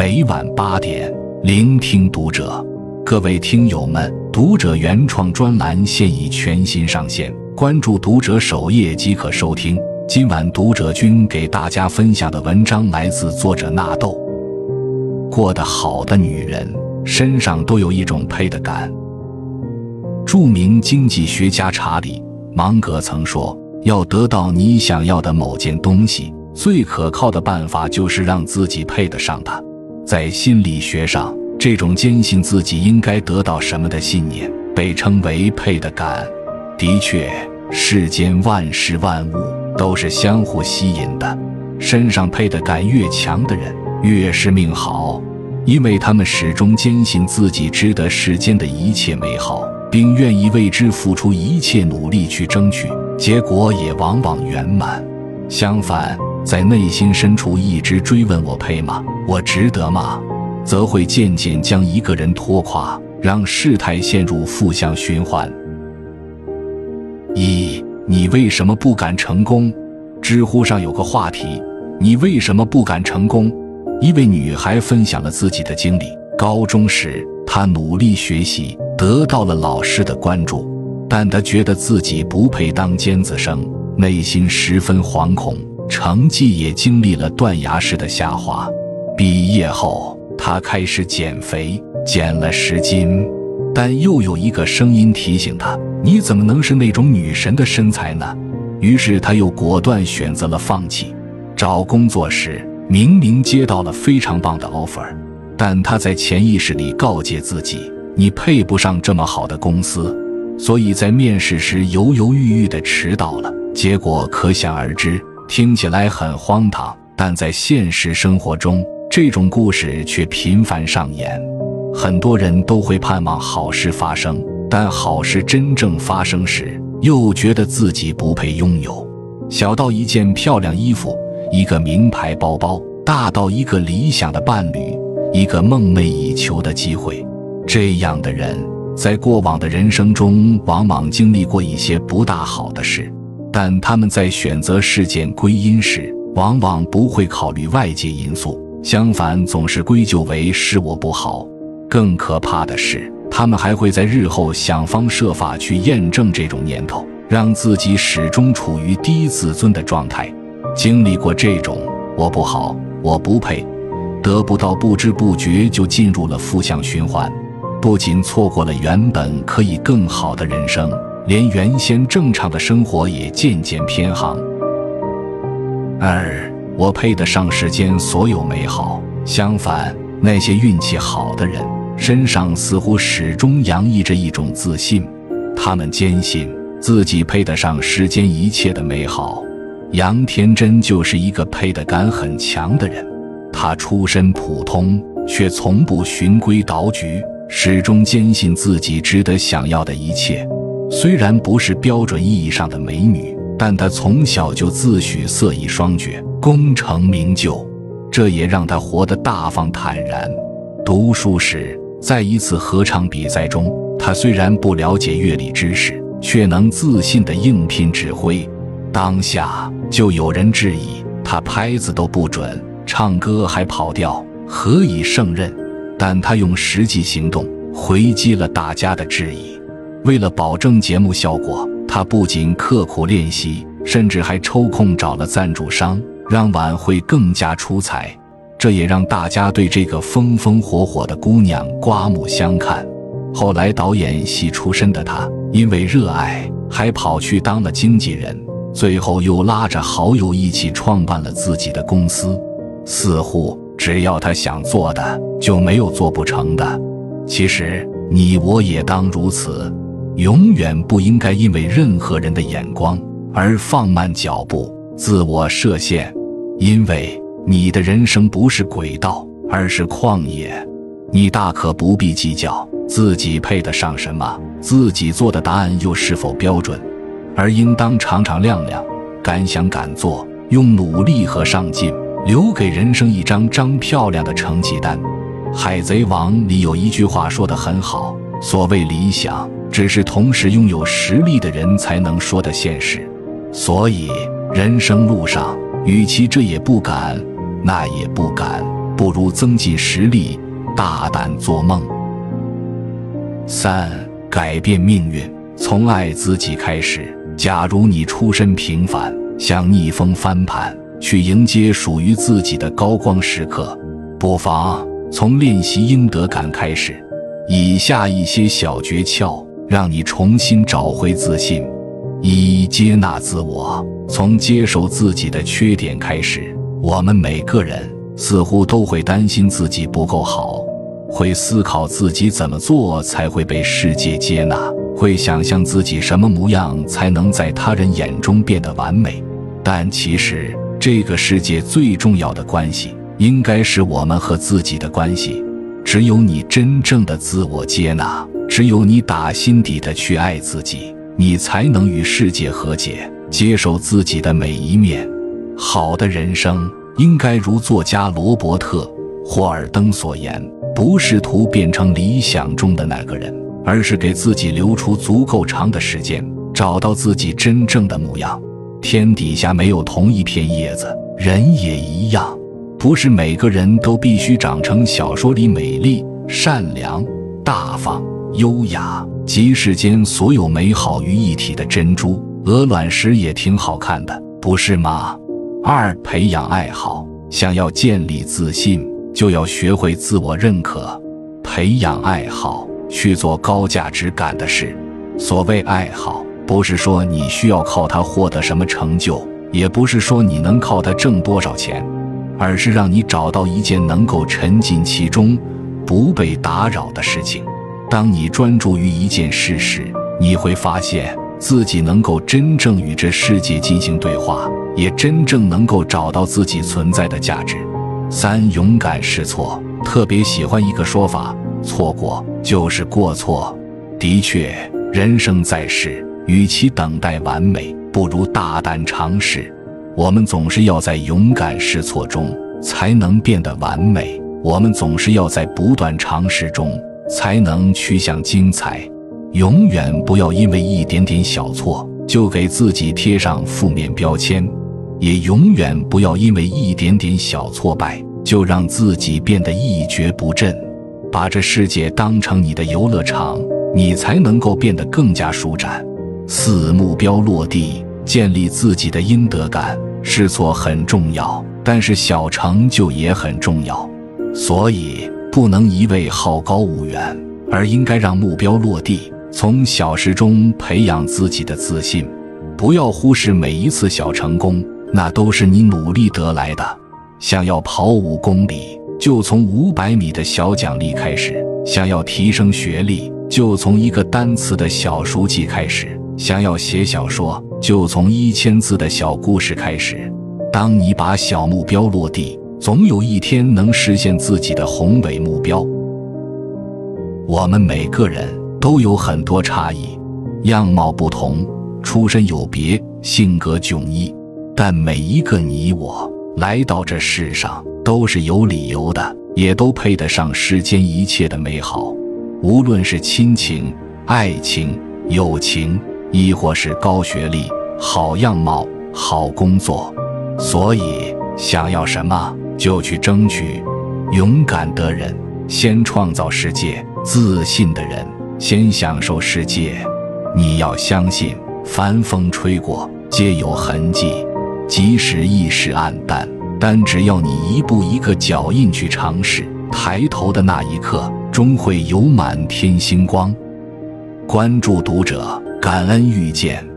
每晚八点，聆听读者。各位听友们，读者原创专栏现已全新上线，关注读者首页即可收听。今晚读者君给大家分享的文章来自作者纳豆。过得好的女人身上都有一种配得感。著名经济学家查理芒格曾说：“要得到你想要的某件东西，最可靠的办法就是让自己配得上它。”在心理学上，这种坚信自己应该得到什么的信念，被称为配得感。的确，世间万事万物都是相互吸引的，身上配的感越强的人，越是命好，因为他们始终坚信自己值得世间的一切美好。并愿意为之付出一切努力去争取，结果也往往圆满。相反，在内心深处一直追问“我配吗？我值得吗？”则会渐渐将一个人拖垮，让事态陷入负向循环。一，你为什么不敢成功？知乎上有个话题：“你为什么不敢成功？”一位女孩分享了自己的经历：高中时，她努力学习。得到了老师的关注，但她觉得自己不配当尖子生，内心十分惶恐，成绩也经历了断崖式的下滑。毕业后，他开始减肥，减了十斤，但又有一个声音提醒他：“你怎么能是那种女神的身材呢？”于是他又果断选择了放弃。找工作时，明明接到了非常棒的 offer，但他在潜意识里告诫自己。你配不上这么好的公司，所以在面试时犹犹豫豫的迟到了，结果可想而知。听起来很荒唐，但在现实生活中，这种故事却频繁上演。很多人都会盼望好事发生，但好事真正发生时，又觉得自己不配拥有。小到一件漂亮衣服，一个名牌包包，大到一个理想的伴侣，一个梦寐以求的机会。这样的人在过往的人生中，往往经历过一些不大好的事，但他们在选择事件归因时，往往不会考虑外界因素，相反，总是归咎为是我不好。更可怕的是，他们还会在日后想方设法去验证这种念头，让自己始终处于低自尊的状态。经历过这种“我不好，我不配”，得不到，不知不觉就进入了负向循环。不仅错过了原本可以更好的人生，连原先正常的生活也渐渐偏航。二，我配得上世间所有美好。相反，那些运气好的人身上似乎始终洋溢着一种自信，他们坚信自己配得上世间一切的美好。杨天真就是一个配得感很强的人，他出身普通，却从不循规蹈矩。始终坚信自己值得想要的一切，虽然不是标准意义上的美女，但她从小就自诩色艺双绝，功成名就，这也让她活得大方坦然。读书时，在一次合唱比赛中，她虽然不了解乐理知识，却能自信地应聘指挥。当下就有人质疑她拍子都不准，唱歌还跑调，何以胜任？但她用实际行动回击了大家的质疑。为了保证节目效果，他不仅刻苦练习，甚至还抽空找了赞助商，让晚会更加出彩。这也让大家对这个风风火火的姑娘刮目相看。后来，导演系出身的他，因为热爱，还跑去当了经纪人，最后又拉着好友一起创办了自己的公司，似乎。只要他想做的，就没有做不成的。其实你我也当如此，永远不应该因为任何人的眼光而放慢脚步、自我设限。因为你的人生不是轨道，而是旷野。你大可不必计较自己配得上什么，自己做的答案又是否标准，而应当敞敞亮亮，敢想敢做，用努力和上进。留给人生一张张漂亮的成绩单，《海贼王》里有一句话说得很好：“所谓理想，只是同时拥有实力的人才能说的现实。”所以，人生路上，与其这也不敢，那也不敢，不如增进实力，大胆做梦。三、改变命运，从爱自己开始。假如你出身平凡，想逆风翻盘，去迎接属于自己的高光时刻，不妨从练习应得感开始。以下一些小诀窍，让你重新找回自信：一、接纳自我，从接受自己的缺点开始。我们每个人似乎都会担心自己不够好，会思考自己怎么做才会被世界接纳。会想象自己什么模样才能在他人眼中变得完美，但其实这个世界最重要的关系应该是我们和自己的关系。只有你真正的自我接纳，只有你打心底的去爱自己，你才能与世界和解，接受自己的每一面。好的人生应该如作家罗伯特·霍尔登所言：不试图变成理想中的那个人。而是给自己留出足够长的时间，找到自己真正的模样。天底下没有同一片叶子，人也一样，不是每个人都必须长成小说里美丽、善良、大方、优雅，集世间所有美好于一体的珍珠。鹅卵石也挺好看的，不是吗？二、培养爱好，想要建立自信，就要学会自我认可，培养爱好。去做高价值感的事。所谓爱好，不是说你需要靠它获得什么成就，也不是说你能靠它挣多少钱，而是让你找到一件能够沉浸其中、不被打扰的事情。当你专注于一件事时，你会发现自己能够真正与这世界进行对话，也真正能够找到自己存在的价值。三、勇敢试错。特别喜欢一个说法。错过就是过错，的确，人生在世，与其等待完美，不如大胆尝试。我们总是要在勇敢试错中，才能变得完美；我们总是要在不断尝试中，才能趋向精彩。永远不要因为一点点小错，就给自己贴上负面标签；也永远不要因为一点点小挫败，就让自己变得一蹶不振。把这世界当成你的游乐场，你才能够变得更加舒展。四目标落地，建立自己的应得感。试错很重要，但是小成就也很重要。所以不能一味好高骛远，而应该让目标落地，从小事中培养自己的自信。不要忽视每一次小成功，那都是你努力得来的。想要跑五公里。就从五百米的小奖励开始，想要提升学历，就从一个单词的小书记开始；想要写小说，就从一千字的小故事开始。当你把小目标落地，总有一天能实现自己的宏伟目标。我们每个人都有很多差异，样貌不同，出身有别，性格迥异，但每一个你我来到这世上。都是有理由的，也都配得上世间一切的美好，无论是亲情、爱情、友情，亦或是高学历、好样貌、好工作。所以，想要什么就去争取。勇敢的人先创造世界，自信的人先享受世界。你要相信，凡风吹过，皆有痕迹，即使一时暗淡。但只要你一步一个脚印去尝试，抬头的那一刻，终会有满天星光。关注读者，感恩遇见。